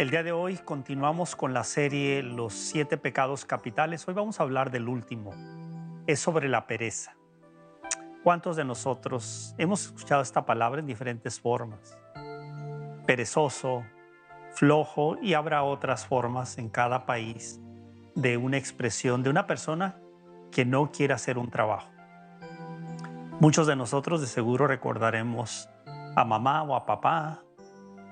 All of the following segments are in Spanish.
El día de hoy continuamos con la serie Los siete pecados capitales. Hoy vamos a hablar del último. Es sobre la pereza. ¿Cuántos de nosotros hemos escuchado esta palabra en diferentes formas? Perezoso, flojo y habrá otras formas en cada país de una expresión de una persona que no quiere hacer un trabajo. Muchos de nosotros de seguro recordaremos a mamá o a papá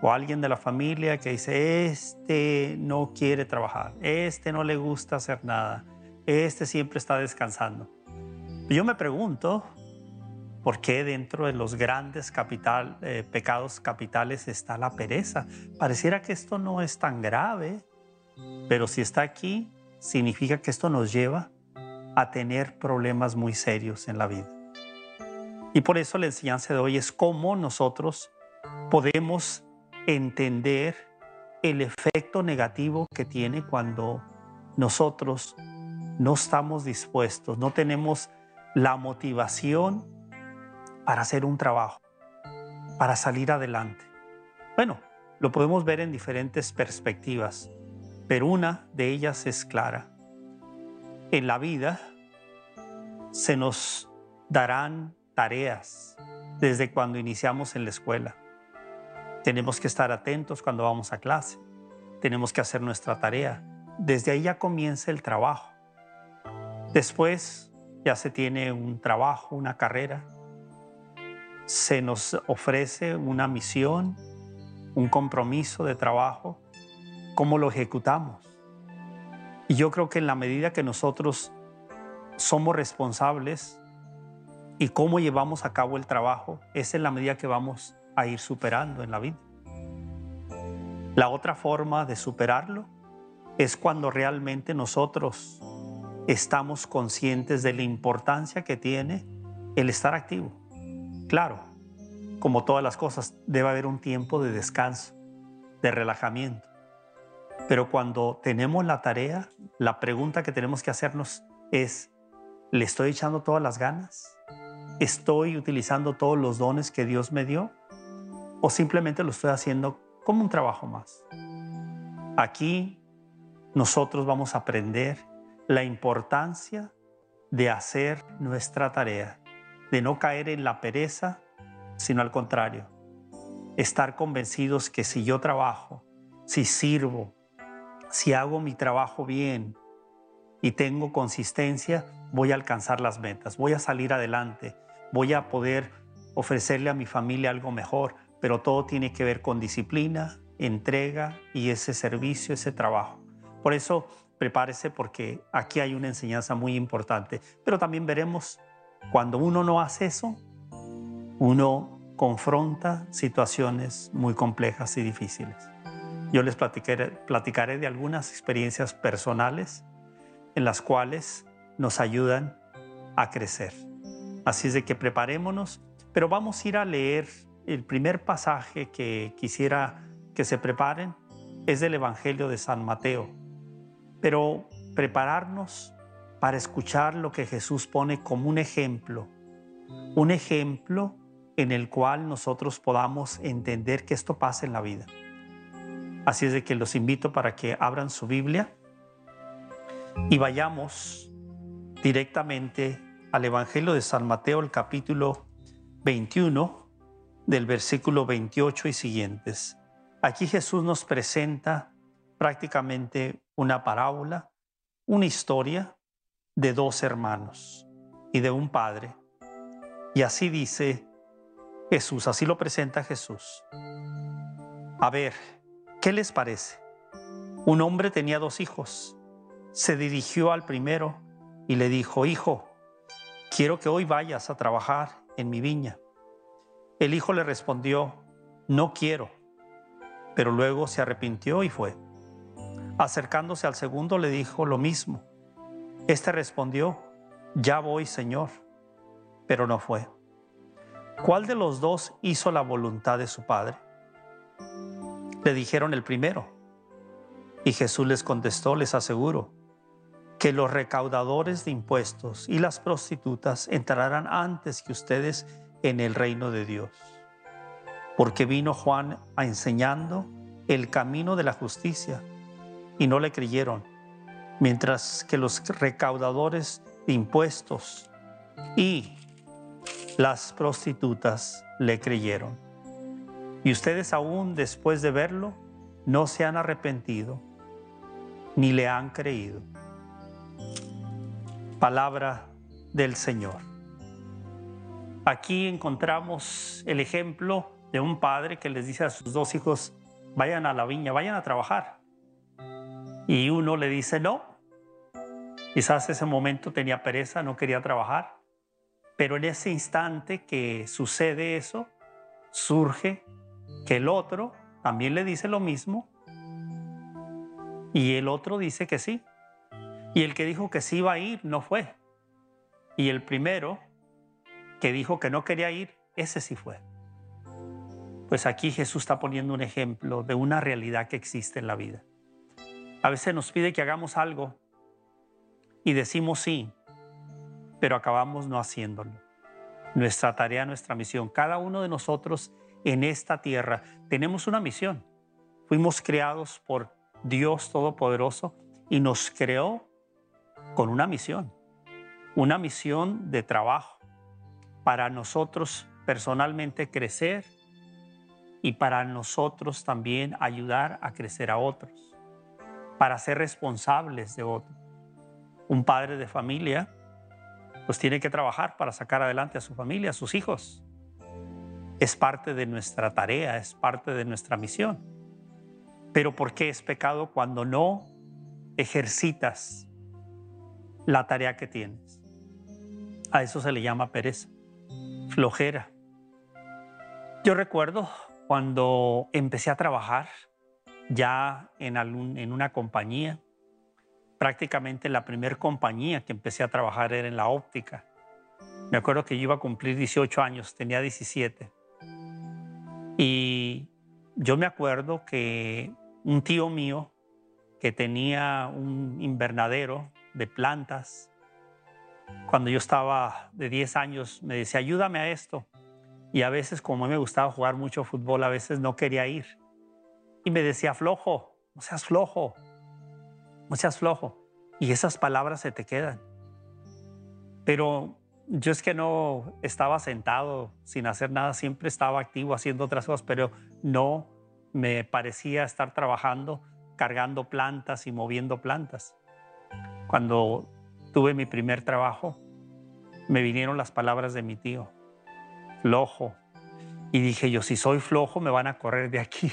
o alguien de la familia que dice, este no quiere trabajar, este no le gusta hacer nada, este siempre está descansando. Yo me pregunto, ¿por qué dentro de los grandes eh, pecados capitales está la pereza? Pareciera que esto no es tan grave, pero si está aquí, significa que esto nos lleva a tener problemas muy serios en la vida. Y por eso la enseñanza de hoy es cómo nosotros podemos entender el efecto negativo que tiene cuando nosotros no estamos dispuestos, no tenemos la motivación para hacer un trabajo, para salir adelante. Bueno, lo podemos ver en diferentes perspectivas, pero una de ellas es clara. En la vida se nos darán tareas desde cuando iniciamos en la escuela. Tenemos que estar atentos cuando vamos a clase. Tenemos que hacer nuestra tarea. Desde ahí ya comienza el trabajo. Después ya se tiene un trabajo, una carrera. Se nos ofrece una misión, un compromiso de trabajo. ¿Cómo lo ejecutamos? Y yo creo que en la medida que nosotros somos responsables y cómo llevamos a cabo el trabajo es en la medida que vamos a ir superando en la vida. La otra forma de superarlo es cuando realmente nosotros estamos conscientes de la importancia que tiene el estar activo. Claro, como todas las cosas, debe haber un tiempo de descanso, de relajamiento. Pero cuando tenemos la tarea, la pregunta que tenemos que hacernos es, ¿le estoy echando todas las ganas? ¿Estoy utilizando todos los dones que Dios me dio? ¿O simplemente lo estoy haciendo como un trabajo más? Aquí nosotros vamos a aprender la importancia de hacer nuestra tarea, de no caer en la pereza, sino al contrario, estar convencidos que si yo trabajo, si sirvo, si hago mi trabajo bien y tengo consistencia, voy a alcanzar las metas, voy a salir adelante, voy a poder ofrecerle a mi familia algo mejor, pero todo tiene que ver con disciplina, entrega y ese servicio, ese trabajo. Por eso prepárese porque aquí hay una enseñanza muy importante, pero también veremos cuando uno no hace eso, uno confronta situaciones muy complejas y difíciles. Yo les platicaré, de algunas experiencias personales en las cuales nos ayudan a crecer. Así es de que preparémonos, pero vamos a ir a leer el primer pasaje que quisiera que se preparen, es del Evangelio de San Mateo. Pero prepararnos para escuchar lo que Jesús pone como un ejemplo, un ejemplo en el cual nosotros podamos entender que esto pasa en la vida. Así es de que los invito para que abran su Biblia y vayamos directamente al Evangelio de San Mateo, el capítulo 21, del versículo 28 y siguientes. Aquí Jesús nos presenta prácticamente una parábola, una historia de dos hermanos y de un padre. Y así dice Jesús, así lo presenta Jesús. A ver, ¿qué les parece? Un hombre tenía dos hijos. Se dirigió al primero y le dijo, Hijo, quiero que hoy vayas a trabajar en mi viña. El hijo le respondió, no quiero, pero luego se arrepintió y fue. Acercándose al segundo le dijo lo mismo. Este respondió, ya voy, Señor, pero no fue. ¿Cuál de los dos hizo la voluntad de su padre? Le dijeron el primero. Y Jesús les contestó, les aseguro, que los recaudadores de impuestos y las prostitutas entrarán antes que ustedes en el reino de Dios. Porque vino Juan a enseñando el camino de la justicia y no le creyeron, mientras que los recaudadores de impuestos y las prostitutas le creyeron. Y ustedes aún después de verlo no se han arrepentido ni le han creído. Palabra del Señor. Aquí encontramos el ejemplo de un padre que les dice a sus dos hijos, vayan a la viña, vayan a trabajar. Y uno le dice no. Quizás ese momento tenía pereza, no quería trabajar. Pero en ese instante que sucede eso, surge que el otro también le dice lo mismo y el otro dice que sí. Y el que dijo que sí iba a ir no fue. Y el primero que dijo que no quería ir, ese sí fue. Pues aquí Jesús está poniendo un ejemplo de una realidad que existe en la vida. A veces nos pide que hagamos algo y decimos sí, pero acabamos no haciéndolo. Nuestra tarea, nuestra misión, cada uno de nosotros en esta tierra tenemos una misión. Fuimos creados por Dios Todopoderoso y nos creó con una misión, una misión de trabajo para nosotros personalmente crecer y para nosotros también ayudar a crecer a otros, para ser responsables de otros. Un padre de familia pues tiene que trabajar para sacar adelante a su familia, a sus hijos. Es parte de nuestra tarea, es parte de nuestra misión. Pero ¿por qué es pecado cuando no ejercitas la tarea que tienes? A eso se le llama pereza, Yo recuerdo cuando empecé a trabajar ya en, en una compañía, prácticamente la primera compañía que empecé a trabajar era en la óptica. Me acuerdo que yo iba a cumplir 18 años, tenía 17. Y yo me acuerdo que un tío mío que tenía un invernadero de plantas, cuando yo estaba de 10 años, me decía, ayúdame a esto. Y a veces, como a mí me gustaba jugar mucho fútbol, a veces no quería ir. Y me decía, flojo, no seas flojo, no seas flojo. Y esas palabras se te quedan. Pero yo es que no estaba sentado sin hacer nada, siempre estaba activo haciendo otras cosas, pero no me parecía estar trabajando, cargando plantas y moviendo plantas. Cuando tuve mi primer trabajo, me vinieron las palabras de mi tío, flojo. Y dije yo, si soy flojo, me van a correr de aquí.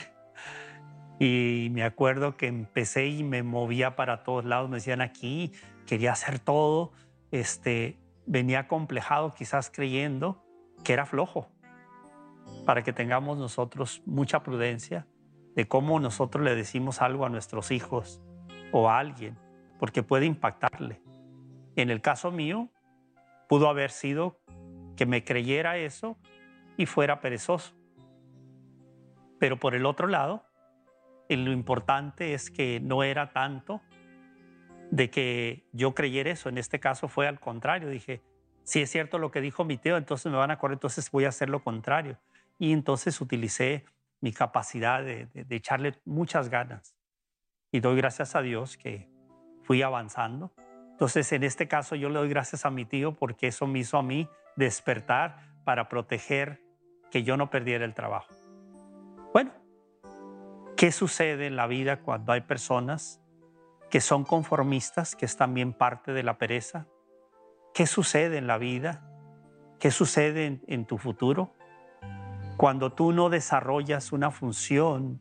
Y me acuerdo que empecé y me movía para todos lados, me decían aquí, quería hacer todo, este, venía complejado quizás creyendo que era flojo, para que tengamos nosotros mucha prudencia de cómo nosotros le decimos algo a nuestros hijos o a alguien, porque puede impactarle. En el caso mío, pudo haber sido que me creyera eso y fuera perezoso. Pero por el otro lado, lo importante es que no era tanto de que yo creyera eso. En este caso fue al contrario. Dije, si es cierto lo que dijo mi tío, entonces me van a correr, entonces voy a hacer lo contrario. Y entonces utilicé mi capacidad de, de echarle muchas ganas. Y doy gracias a Dios que fui avanzando. Entonces, en este caso, yo le doy gracias a mi tío porque eso me hizo a mí despertar para proteger que yo no perdiera el trabajo. Bueno, ¿qué sucede en la vida cuando hay personas que son conformistas, que es también parte de la pereza? ¿Qué sucede en la vida? ¿Qué sucede en, tu futuro? Cuando tú no desarrollas una función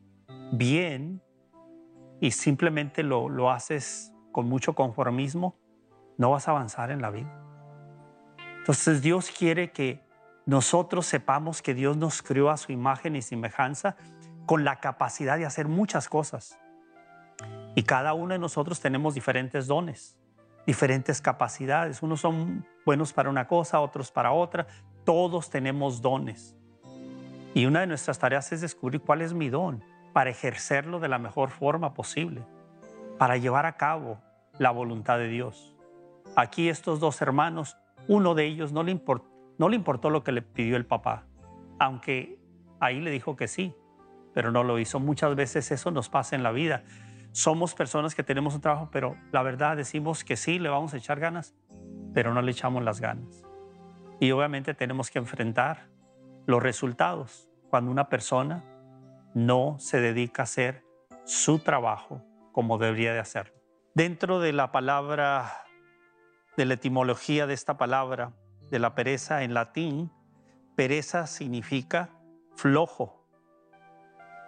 bien y simplemente lo, lo haces con mucho conformismo, no vas a avanzar en la vida. Entonces Dios quiere que nosotros sepamos que Dios nos creó a su imagen y semejanza con la capacidad de hacer muchas cosas. Y cada uno de nosotros tenemos diferentes dones, diferentes capacidades. Unos son buenos para una cosa, otros para otra. Todos tenemos dones. Y una de nuestras tareas es descubrir cuál es mi don para ejercerlo de la mejor forma posible, para llevar a cabo la voluntad de Dios. Aquí estos dos hermanos, uno de ellos no le, importó, no le importó lo que le pidió el papá, aunque ahí le dijo que sí, pero no lo hizo. Muchas veces eso nos pasa en la vida. Somos personas que tenemos un trabajo, pero la verdad decimos que sí, le vamos a echar ganas, pero no le echamos las ganas. Y obviamente tenemos que enfrentar los resultados cuando una persona no se dedica a hacer su trabajo como debería de hacerlo. Dentro de la palabra, de la etimología de esta palabra, de la pereza en latín, pereza significa flojo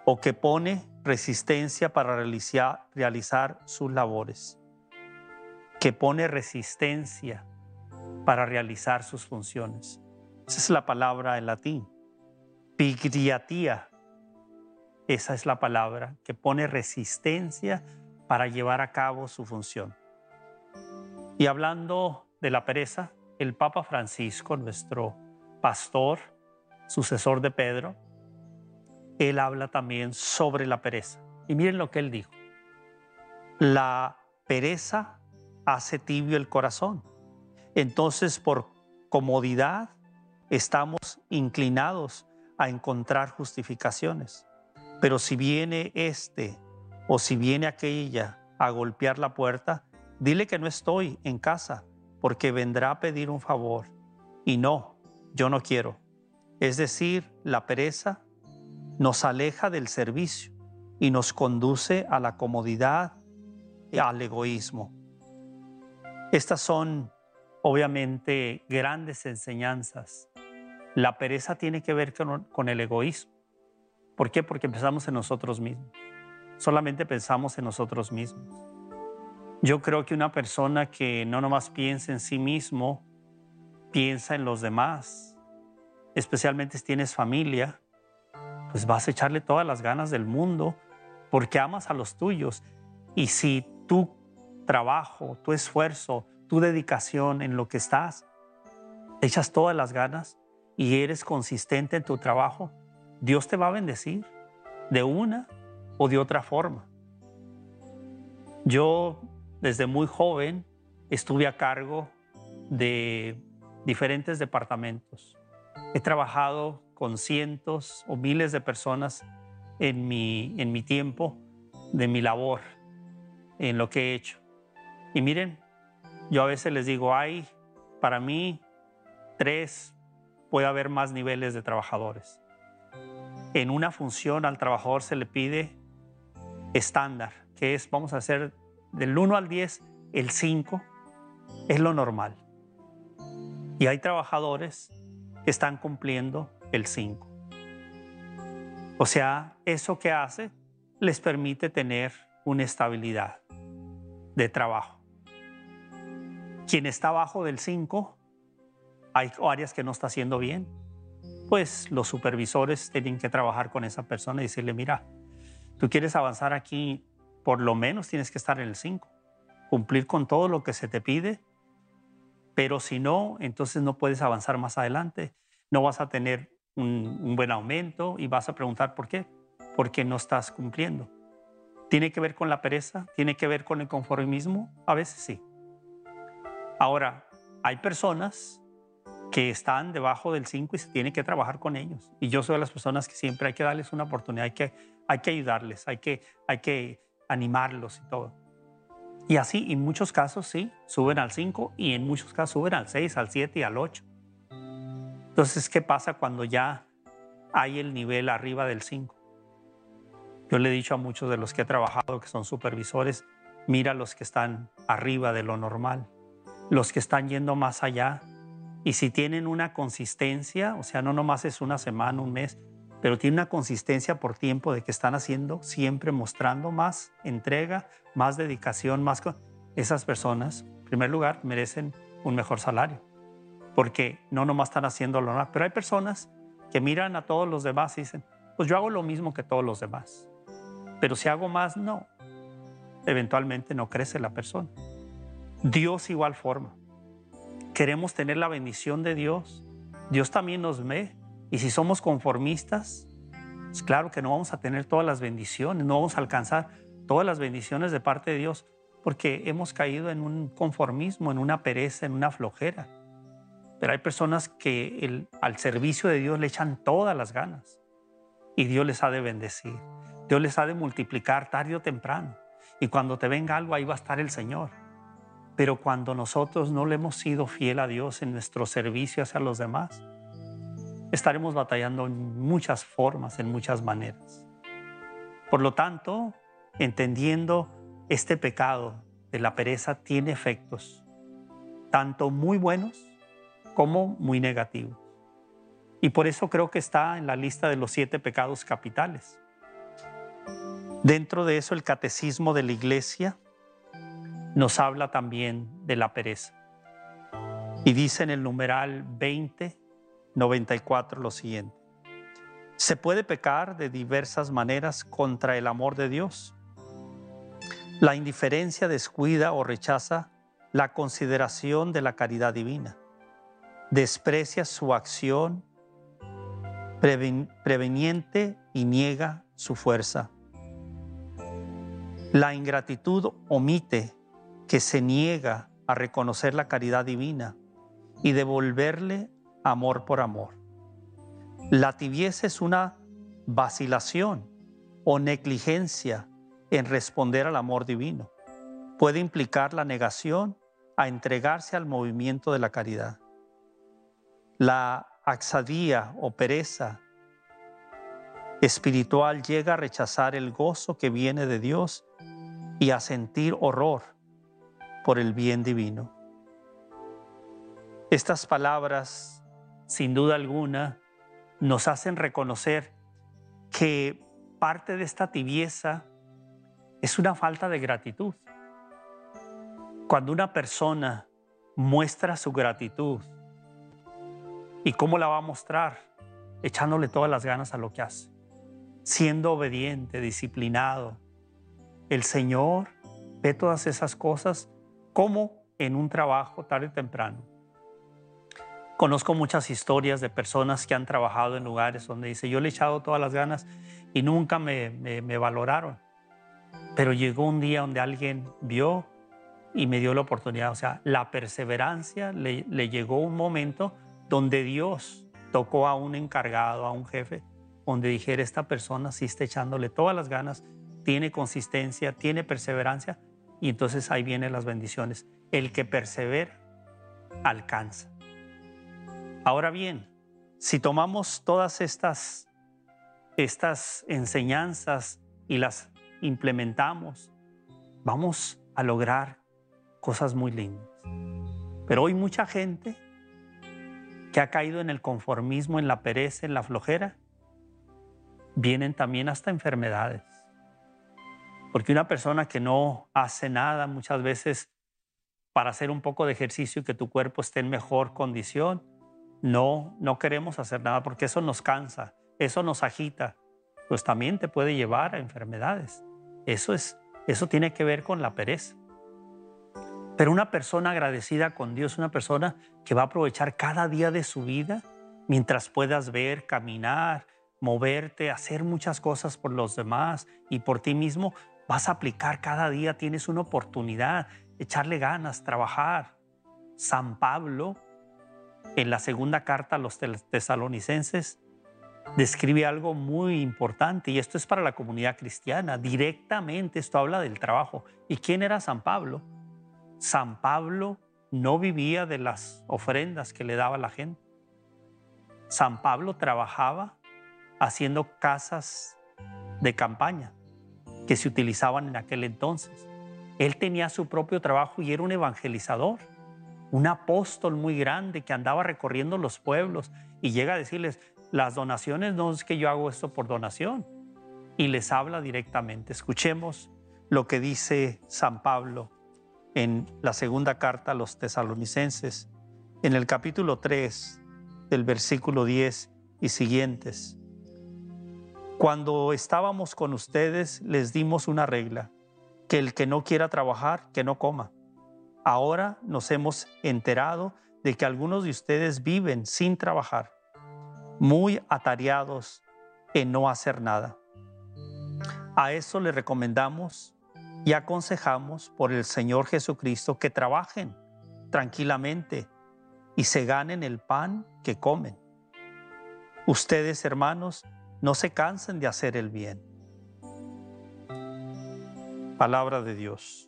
o que pone resistencia para realizar, sus labores, que pone resistencia para realizar sus funciones. Esa es la palabra en latín. Pigriatía. Esa es la palabra que pone resistencia para llevar a cabo su función. Y hablando de la pereza, el Papa Francisco, nuestro pastor, sucesor de Pedro, él habla también sobre la pereza. Y miren lo que él dijo. La pereza hace tibio el corazón. Entonces, por comodidad, estamos inclinados a encontrar justificaciones. Pero si viene este o si viene aquella a golpear la puerta, dile que no estoy en casa porque vendrá a pedir un favor. Y no, yo no quiero. Es decir, la pereza nos aleja del servicio y nos conduce a la comodidad y al egoísmo. Estas son obviamente grandes enseñanzas la pereza tiene que ver con, el egoísmo. ¿Por qué? Porque pensamos en nosotros mismos. Solamente pensamos en nosotros mismos. Yo creo que una persona que no nomás piensa en sí mismo, piensa en los demás, especialmente si tienes familia, pues vas a echarle todas las ganas del mundo porque amas a los tuyos. Y si tu trabajo, tu esfuerzo, tu dedicación en lo que estás, echas todas las ganas, y eres consistente en tu trabajo, Dios te va a bendecir de una o de otra forma. Yo desde muy joven estuve a cargo de diferentes departamentos. He trabajado con cientos o miles de personas en mi, en mi tiempo de mi labor, en lo que he hecho. Y miren, yo a veces les digo, hay para mí tres puede haber más niveles de trabajadores. En una función al trabajador se le pide estándar, que es, vamos a hacer del 1 al 10, el 5 es lo normal. Y hay trabajadores que están cumpliendo el 5. O sea, eso que hace les permite tener una estabilidad de trabajo. Quien está abajo del 5 hay áreas que no está haciendo bien, pues los supervisores tienen que trabajar con esa persona y decirle, mira, tú quieres avanzar aquí, por lo menos tienes que estar en el 5, cumplir con todo lo que se te pide, pero si no, entonces no puedes avanzar más adelante, no vas a tener un, un buen aumento y vas a preguntar por qué, porque no estás cumpliendo. ¿Tiene que ver con la pereza? ¿Tiene que ver con el conformismo? A veces sí. Ahora, hay personas que están debajo del 5 y se tiene que trabajar con ellos. Y yo soy de las personas que siempre hay que darles una oportunidad, hay que, hay que ayudarles, hay que, hay que animarlos y todo. Y así, en muchos casos, sí, suben al 5 y en muchos casos suben al 6, al 7 y al 8. Entonces, ¿qué pasa cuando ya hay el nivel arriba del 5? Yo le he dicho a muchos de los que he trabajado, que son supervisores, mira los que están arriba de lo normal, los que están yendo más allá, y si tienen una consistencia, o sea, no nomás es una semana, un mes, pero tiene una consistencia por tiempo de que están haciendo, siempre mostrando más entrega, más dedicación, más... Esas personas, en primer lugar, merecen un mejor salario, porque no nomás están haciendo lo normal, pero hay personas que miran a todos los demás y dicen, pues yo hago lo mismo que todos los demás, pero si hago más, no. Eventualmente no crece la persona. Dios igual forma queremos tener la bendición de Dios, Dios también nos ve. Y si somos conformistas, es pues claro que no vamos a tener todas las bendiciones, no vamos a alcanzar todas las bendiciones de parte de Dios, porque hemos caído en un conformismo, en una pereza, en una flojera. Pero hay personas que al servicio de Dios le echan todas las ganas. y Dios les ha de bendecir. Dios les ha de multiplicar tarde o temprano. Y cuando te venga algo, ahí va a estar el Señor. Pero cuando nosotros no le hemos sido fiel a Dios en nuestro servicio hacia los demás, estaremos batallando en muchas formas, en muchas maneras. Por lo tanto, entendiendo este pecado de la pereza tiene efectos, tanto muy buenos como muy negativos. Y por eso creo que está en la lista de los siete pecados capitales. Dentro de eso el catecismo de la iglesia nos habla también de la pereza. Y dice en el numeral 2094 lo siguiente. Se puede pecar de diversas maneras contra el amor de Dios. La indiferencia descuida o rechaza la consideración de la caridad divina. Desprecia su acción preveniente y niega su fuerza. La ingratitud omite que se niega a reconocer la caridad divina y devolverle amor por amor. La tibieza es una vacilación o negligencia en responder al amor divino. Puede implicar la negación a entregarse al movimiento de la caridad. La axadía o pereza espiritual llega a rechazar el gozo que viene de Dios y a sentir horror por el bien divino. Estas palabras, sin duda alguna, nos hacen reconocer que parte de esta tibieza es una falta de gratitud. Cuando una persona muestra su gratitud, ¿y cómo la va a mostrar? Echándole todas las ganas a lo que hace, siendo obediente, disciplinado. El Señor ve todas esas cosas como en un trabajo tarde o temprano. Conozco muchas historias de personas que han trabajado en lugares donde dice, yo le he echado todas las ganas y nunca me, me valoraron. Pero llegó un día donde alguien vio y me dio la oportunidad. O sea, la perseverancia le, llegó un momento donde Dios tocó a un encargado, a un jefe, donde dijera, esta persona sí está echándole todas las ganas, tiene consistencia, tiene perseverancia, y entonces ahí vienen las bendiciones. El que persevera, alcanza. Ahora bien, si tomamos todas estas, estas enseñanzas y las implementamos, vamos a lograr cosas muy lindas. Pero hoy mucha gente que ha caído en el conformismo, en la pereza, en la flojera, vienen también hasta enfermedades. Porque una persona que no hace nada muchas veces para hacer un poco de ejercicio y que tu cuerpo esté en mejor condición, no, no queremos hacer nada porque eso nos cansa, eso nos agita, pues también te puede llevar a enfermedades. Eso, es, eso tiene que ver con la pereza. Pero una persona agradecida con Dios, una persona que va a aprovechar cada día de su vida mientras puedas ver, caminar, moverte, hacer muchas cosas por los demás y por ti mismo, vas a aplicar cada día, tienes una oportunidad, echarle ganas, trabajar. San Pablo, en la segunda carta a los tesalonicenses, describe algo muy importante y esto es para la comunidad cristiana. Directamente esto habla del trabajo. ¿Y quién era San Pablo? San Pablo no vivía de las ofrendas que le daba la gente. San Pablo trabajaba haciendo casas de campaña que se utilizaban en aquel entonces. Él tenía su propio trabajo y era un evangelizador, un apóstol muy grande que andaba recorriendo los pueblos y llega a decirles, las donaciones no es que yo hago esto por donación. Y les habla directamente. Escuchemos lo que dice San Pablo en la segunda carta a los tesalonicenses, en el capítulo 3 del versículo 10 y siguientes. Cuando estábamos con ustedes les dimos una regla, que el que no quiera trabajar, que no coma. Ahora nos hemos enterado de que algunos de ustedes viven sin trabajar muy atareados en no hacer nada. A eso le recomendamos y aconsejamos por el Señor Jesucristo que trabajen tranquilamente y se ganen el pan que comen. Ustedes, hermanos, no se cansen de hacer el bien. Palabra de Dios.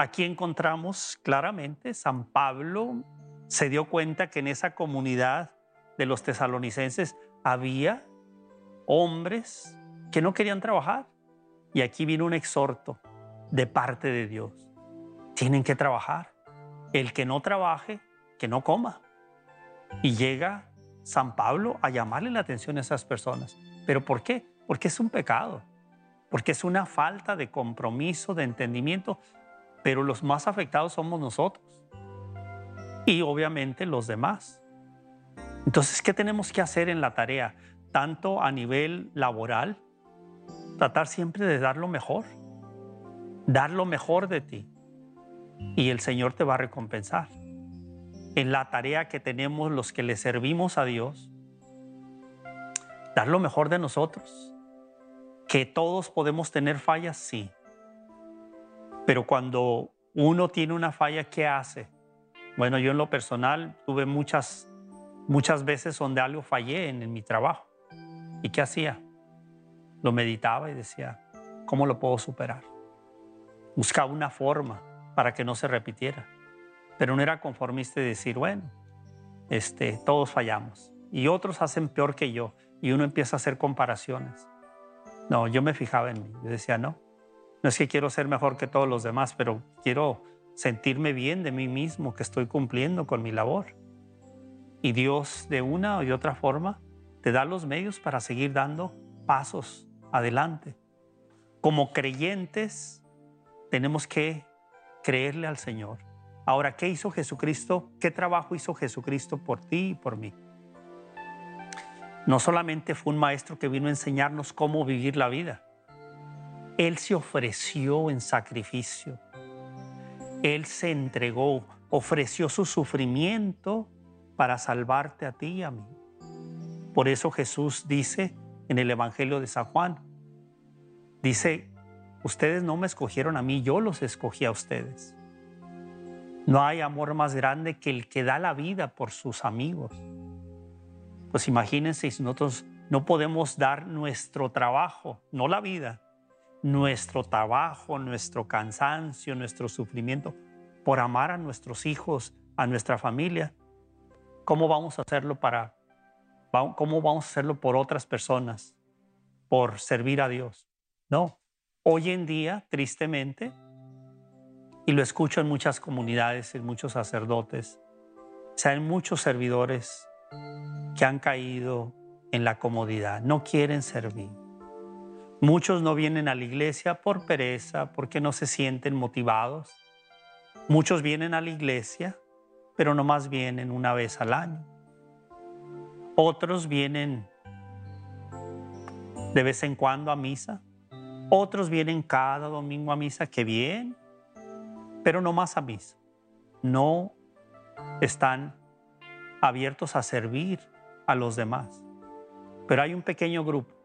Aquí encontramos claramente, San Pablo se dio cuenta que en esa comunidad de los tesalonicenses había hombres que no querían trabajar. Y aquí vino un exhorto de parte de Dios. Tienen que trabajar. El que no trabaje, que no coma. Y llega San Pablo a llamarle la atención a esas personas. ¿Pero por qué? Porque es un pecado, porque es una falta de compromiso, de entendimiento, pero los más afectados somos nosotros y obviamente los demás. Entonces, ¿qué tenemos que hacer en la tarea? Tanto a nivel laboral, tratar siempre de dar lo mejor, dar lo mejor de ti y el Señor te va a recompensar en la tarea que tenemos los que le servimos a Dios, dar lo mejor de nosotros. Que todos podemos tener fallas, sí. Pero cuando uno tiene una falla, ¿qué hace? Bueno, yo en lo personal tuve muchas, muchas veces donde algo fallé en, en mi trabajo. ¿Y qué hacía? Lo meditaba y decía, ¿cómo lo puedo superar? Buscaba una forma para que no se repitiera pero no era conformista de decir, bueno, este, todos fallamos y otros hacen peor que yo y uno empieza a hacer comparaciones. No, yo me fijaba en mí, yo decía, no, no es que quiero ser mejor que todos los demás, pero quiero sentirme bien de mí mismo, que estoy cumpliendo con mi labor. Y Dios de una o de otra forma te da los medios para seguir dando pasos adelante. Como creyentes tenemos que creerle al Señor Ahora, ¿qué hizo Jesucristo? ¿Qué trabajo hizo Jesucristo por ti y por mí? No solamente fue un maestro que vino a enseñarnos cómo vivir la vida. Él se ofreció en sacrificio. Él se entregó, ofreció su sufrimiento para salvarte a ti y a mí. Por eso Jesús dice en el Evangelio de San Juan, dice, ustedes no me escogieron a mí, yo los escogí a ustedes. No hay amor más grande que el que da la vida por sus amigos. Pues imagínense si nosotros no podemos dar nuestro trabajo, no la vida, nuestro trabajo, nuestro cansancio, nuestro sufrimiento, por amar a nuestros hijos, a nuestra familia. ¿Cómo vamos a hacerlo para, cómo vamos a hacerlo por otras personas, por servir a Dios? No. Hoy en día, tristemente, y lo escucho en muchas comunidades, en muchos sacerdotes. O hay muchos servidores que han caído en la comodidad, no quieren servir. Muchos no vienen a la iglesia por pereza, porque no se sienten motivados. Muchos vienen a la iglesia, pero no más vienen una vez al año. Otros vienen de vez en cuando a misa. Otros vienen cada domingo a misa, que bien, pero no más a mí. No están abiertos a servir a los demás. Pero hay un pequeño grupo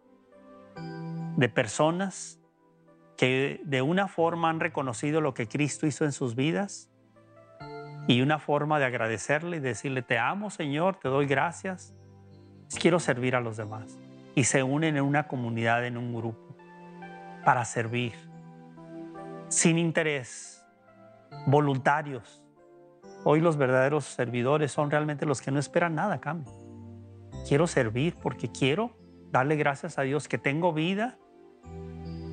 de personas que de una forma han reconocido lo que Cristo hizo en sus vidas y una forma de agradecerle y decirle, te amo Señor, te doy gracias, quiero servir a los demás. Y se unen en una comunidad, en un grupo, para servir, sin interés, voluntarios. Hoy los verdaderos servidores son realmente los que no esperan nada cambio. Quiero servir porque quiero darle gracias a Dios que tengo vida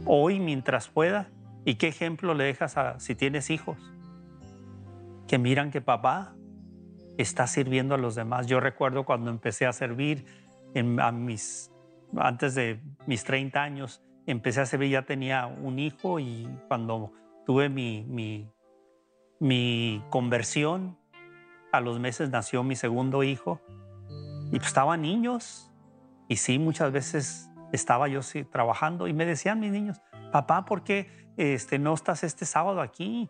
hoy mientras pueda. ¿Y qué ejemplo le dejas a, si tienes hijos? Que miran que papá está sirviendo a los demás. Yo recuerdo cuando empecé a servir en, a antes de mis 30 años, empecé a servir, ya tenía un hijo y cuando tuve mi, mi mi conversión, a los meses nació mi segundo hijo y pues estaban niños y sí, muchas veces estaba yo sí, trabajando y me decían mis niños, papá, ¿por qué este, no estás este sábado aquí?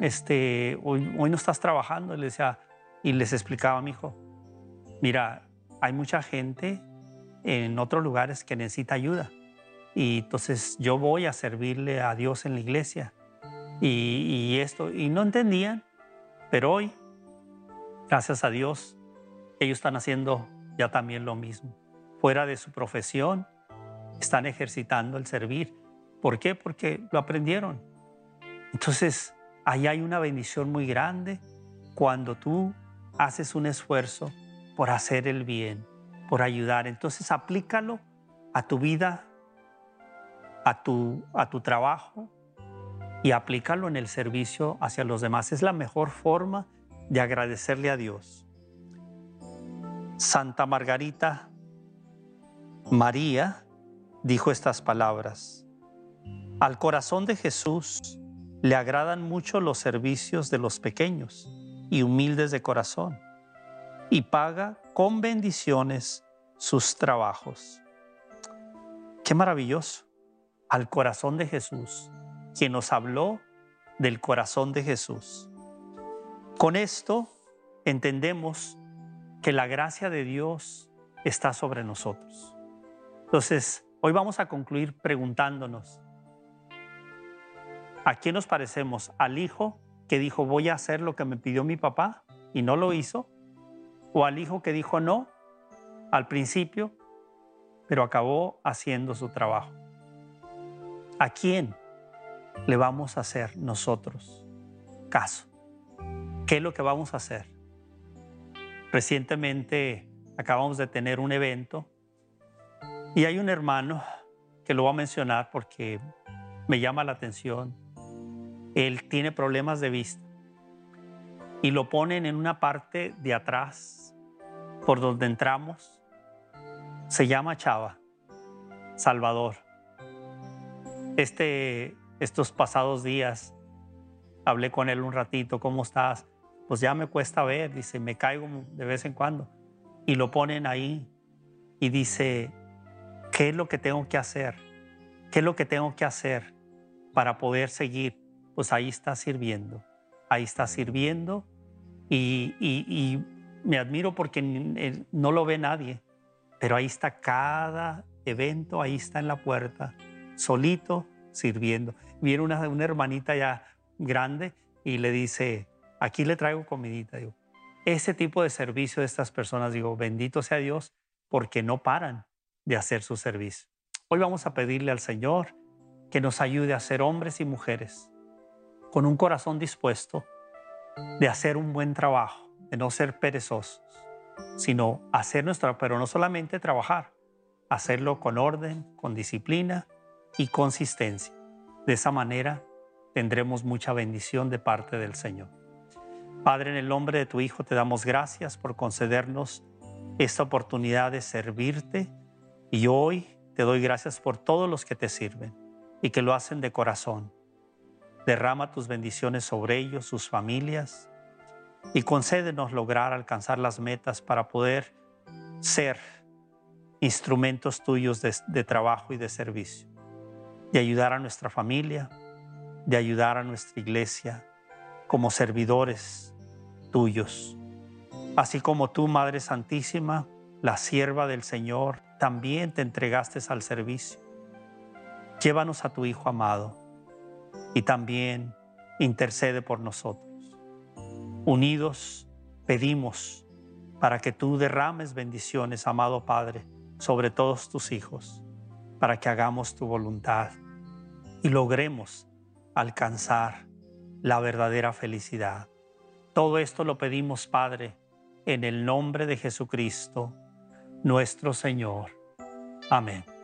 Este, hoy, hoy no estás trabajando. Y les, decía, y les explicaba a mi hijo, mira, hay mucha gente en otros lugares que necesita ayuda. Y entonces yo voy a servirle a Dios en la iglesia y, esto, y no entendían, pero hoy, gracias a Dios, ellos están haciendo ya también lo mismo. fuera de su profesión, están ejercitando el servir. ¿Por qué? Porque lo aprendieron. Entonces, ahí hay una bendición muy grande cuando tú haces un esfuerzo por hacer el bien, por ayudar. Entonces, aplícalo a tu vida, a tu, a tu trabajo y aplícalo en el servicio hacia los demás. Es la mejor forma de agradecerle a Dios. Santa Margarita María dijo estas palabras. Al corazón de Jesús le agradan mucho los servicios de los pequeños y humildes de corazón y paga con bendiciones sus trabajos. Qué maravilloso. Al corazón de Jesús, quien nos habló del corazón de Jesús. Con esto entendemos que la gracia de Dios está sobre nosotros. Entonces, hoy vamos a concluir preguntándonos, ¿a quién nos parecemos? ¿Al hijo que dijo voy a hacer lo que me pidió mi papá y no lo hizo? ¿O al hijo que dijo no al principio, pero acabó haciendo su trabajo? ¿A quién le vamos a hacer nosotros caso? ¿Qué es lo que vamos a hacer? Recientemente acabamos de tener un evento y hay un hermano que lo voy a mencionar porque me llama la atención. Él tiene problemas de vista y lo ponen en una parte de atrás por donde entramos. Se llama Chava, Salvador. Este, estos pasados días hablé con él un ratito, ¿cómo estás? pues ya me cuesta ver, dice, me caigo de vez en cuando. Y lo ponen ahí y dice, ¿qué es lo que tengo que hacer? ¿Qué es lo que tengo que hacer para poder seguir? Pues ahí está sirviendo, ahí está sirviendo y, me admiro porque no lo ve nadie, pero ahí está cada evento, ahí está en la puerta, solito, sirviendo. Viene una, una hermanita ya grande y le dice, aquí le traigo comidita. Digo, ese tipo de servicio de estas personas, digo, bendito sea Dios, porque no paran de hacer su servicio. Hoy vamos a pedirle al Señor que nos ayude a ser hombres y mujeres con un corazón dispuesto de hacer un buen trabajo, de no ser perezosos, sino hacer nuestra, pero no solamente trabajar, hacerlo con orden, con disciplina y consistencia. De esa manera tendremos mucha bendición de parte del Señor. Padre, en el nombre de tu Hijo te damos gracias por concedernos esta oportunidad de servirte y hoy te doy gracias por todos los que te sirven y que lo hacen de corazón. Derrama tus bendiciones sobre ellos, sus familias y concédenos lograr alcanzar las metas para poder ser instrumentos tuyos de, trabajo y de servicio, de ayudar a nuestra familia, de ayudar a nuestra iglesia como servidores tuyos. Así como tú, Madre Santísima, la sierva del Señor, también te entregaste al servicio. Llévanos a tu Hijo amado y también intercede por nosotros. Unidos pedimos para que tú derrames bendiciones, amado Padre, sobre todos tus hijos, para que hagamos tu voluntad y logremos alcanzar la verdadera felicidad. Todo esto lo pedimos, Padre, en el nombre de Jesucristo, nuestro Señor. Amén.